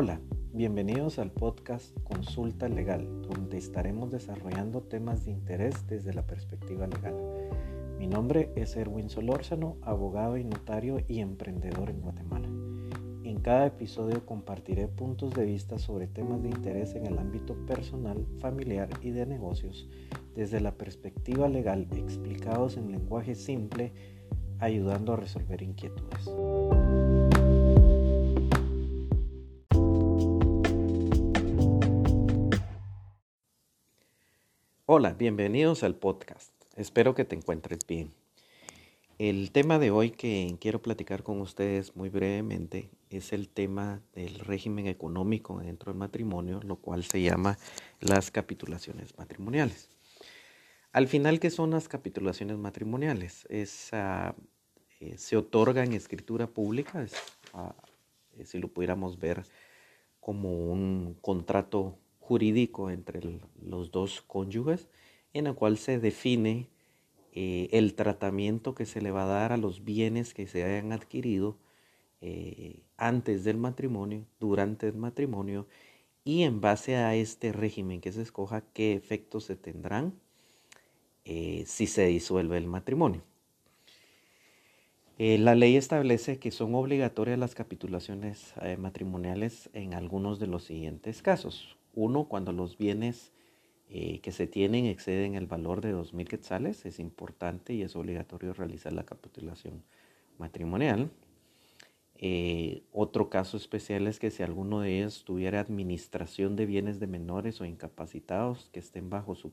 Hola, bienvenidos al podcast Consulta Legal, donde estaremos desarrollando temas de interés desde la perspectiva legal. Mi nombre es Erwin Solórzano, abogado y notario y emprendedor en Guatemala. En cada episodio compartiré puntos de vista sobre temas de interés en el ámbito personal, familiar y de negocios desde la perspectiva legal explicados en lenguaje simple, ayudando a resolver inquietudes. Hola, bienvenidos al podcast. Espero que te encuentres bien. El tema de hoy que quiero platicar con ustedes muy brevemente es el tema del régimen económico dentro del matrimonio, lo cual se llama las capitulaciones matrimoniales. Al final, ¿qué son las capitulaciones matrimoniales? Es, eh, se otorga en escritura pública, ah, eh, si lo pudiéramos ver como un contrato jurídico entre los dos cónyuges, en el cual se define eh, el tratamiento que se le va a dar a los bienes que se hayan adquirido eh, antes del matrimonio, durante el matrimonio, y en base a este régimen que se escoja, qué efectos se tendrán eh, si se disuelve el matrimonio. la ley establece que son obligatorias las capitulaciones matrimoniales en algunos de los siguientes casos. Uno, cuando los bienes eh, que se tienen exceden el valor de 2.000 quetzales, es importante y es obligatorio realizar la capitulación matrimonial. Eh, otro caso especial es que si alguno de ellos tuviera administración de bienes de menores o incapacitados que estén bajo su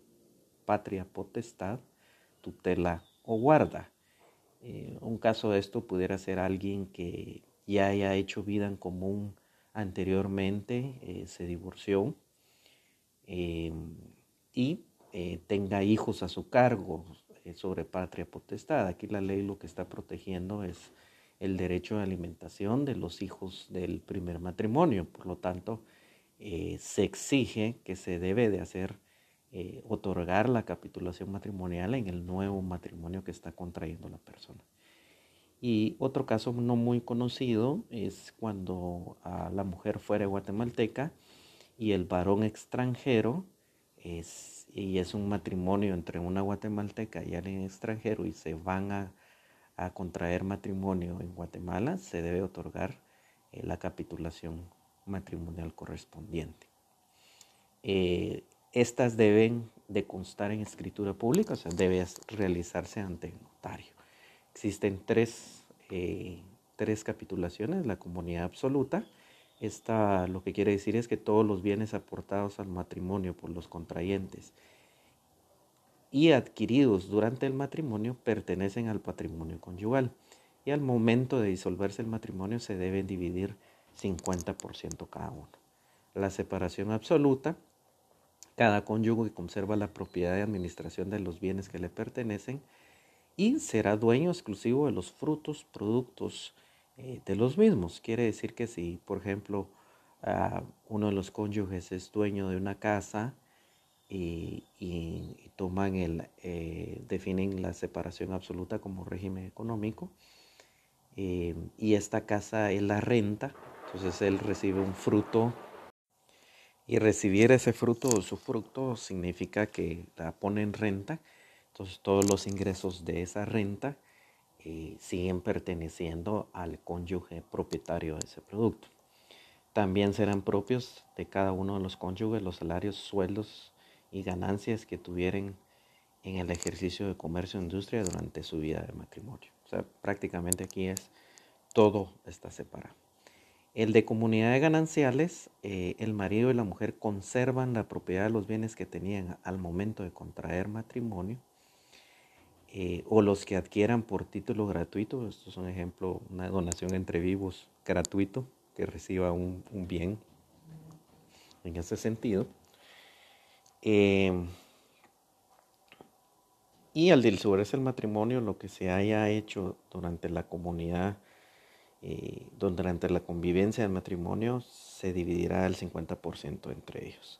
patria potestad, tutela o guarda. Eh, un caso de esto pudiera ser alguien que ya haya hecho vida en común anteriormente, se divorció Em, y eh, tenga hijos a su cargo eh, sobre patria potestad. Aquí la ley lo que está protegiendo es el derecho de alimentación de los hijos del primer matrimonio. Por lo tanto, eh, se exige que se debe de hacer, otorgar la capitulación matrimonial en el nuevo matrimonio que está contrayendo la persona. Y otro caso no muy conocido es cuando la mujer fuera guatemalteca y el varón extranjero es, y es un matrimonio entre una guatemalteca y alguien extranjero y se van a, contraer matrimonio en Guatemala, se debe otorgar eh, la capitulación matrimonial correspondiente. Eh, estas deben de constar en escritura pública, o sea, debe realizarse ante el notario. Existen tres, eh, tres capitulaciones, la comunidad absoluta, esta lo que quiere decir es que todos los bienes aportados al matrimonio por los contrayentes y adquiridos durante el matrimonio pertenecen al patrimonio conyugal y al momento de disolverse el matrimonio se deben dividir 50% cada uno. La separación absoluta, cada cónyuge conserva la propiedad de administración de los bienes que le pertenecen y será dueño exclusivo de los frutos, productos, eh, de los mismos. Quiere decir que si, por ejemplo, ah, uno de los cónyuges es dueño de una casa y, toman el, eh, definen la separación absoluta como régimen económico, eh, y esta casa es la renta, entonces él recibe un fruto y recibir ese fruto o su fruto significa que la pone en renta, entonces todos los ingresos de esa renta siguen perteneciendo al cónyuge propietario de ese producto. También serán propios de cada uno de los cónyuges los salarios, sueldos y ganancias que tuvieran en el ejercicio de comercio e industria durante su vida de matrimonio. O sea, prácticamente aquí es todo está separado. El de comunidades gananciales, eh, el marido y la mujer conservan la propiedad de los bienes que tenían al momento de contraer matrimonio eh, o los que adquieran por título gratuito, esto es un ejemplo, una donación entre vivos gratuito que reciba un, bien en ese sentido. Eh, y al disolverse el matrimonio, lo que se haya hecho durante la comunidad, eh, durante la convivencia del matrimonio, se dividirá el 50% entre ellos.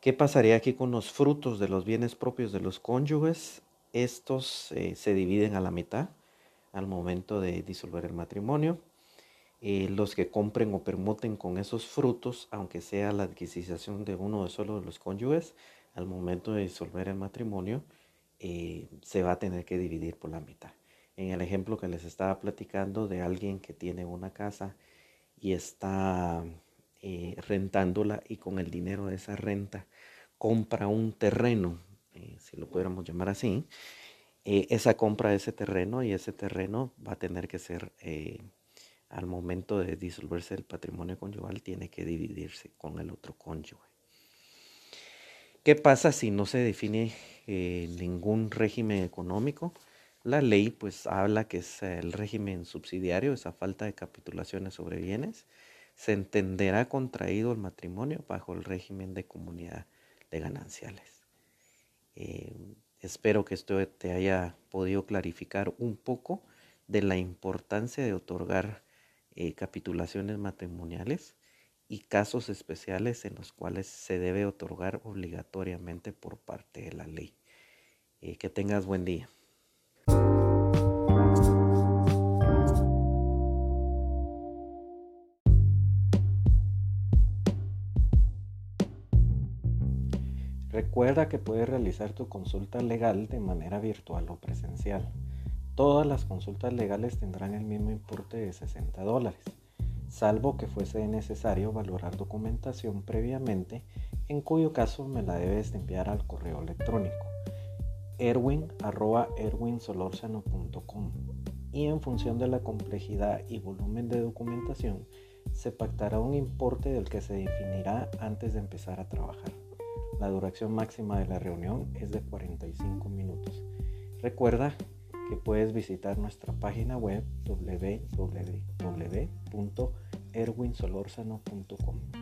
¿Qué pasaría aquí con los frutos de los bienes propios de los cónyuges? Estos eh, se dividen a la mitad al momento de disolver el matrimonio. eh, los que compren o permuten con esos frutos, aunque sea la adquisición de uno de solo de los cónyuges, al momento de disolver el matrimonio, eh, se va a tener que dividir por la mitad. En el ejemplo que les estaba platicando de alguien que tiene una casa y está rentándola y con el dinero de esa renta compra un terreno, si lo pudiéramos llamar así, esa compra de ese terreno y ese terreno va a tener que ser al momento de disolverse el patrimonio conyugal tiene que dividirse con el otro cónyuge. ¿Qué pasa si no se define eh, ningún régimen económico? La ley pues habla que es el régimen subsidiario, esa falta de capitulaciones sobre bienes, se entenderá contraído el matrimonio bajo el régimen de comunidad de gananciales. Eh, espero que esto te haya podido clarificar un poco de la importancia de otorgar eh, capitulaciones matrimoniales y casos especiales en los cuales se debe otorgar obligatoriamente por parte de la ley. Eh, que tengas buen día. Recuerda que puedes realizar tu consulta legal de manera virtual o presencial. Todas las consultas legales tendrán el mismo importe de 60 dólares, salvo que fuese necesario valorar documentación previamente, en cuyo caso me la debes enviar al correo electrónico erwin.erwinsolorzano.com y en función de la complejidad y volumen de documentación se pactará un importe del que se definirá antes de empezar a trabajar. La duración máxima de la reunión es de 45 minutos. Recuerda que puedes visitar nuestra página web www.erwinsolorzano.com.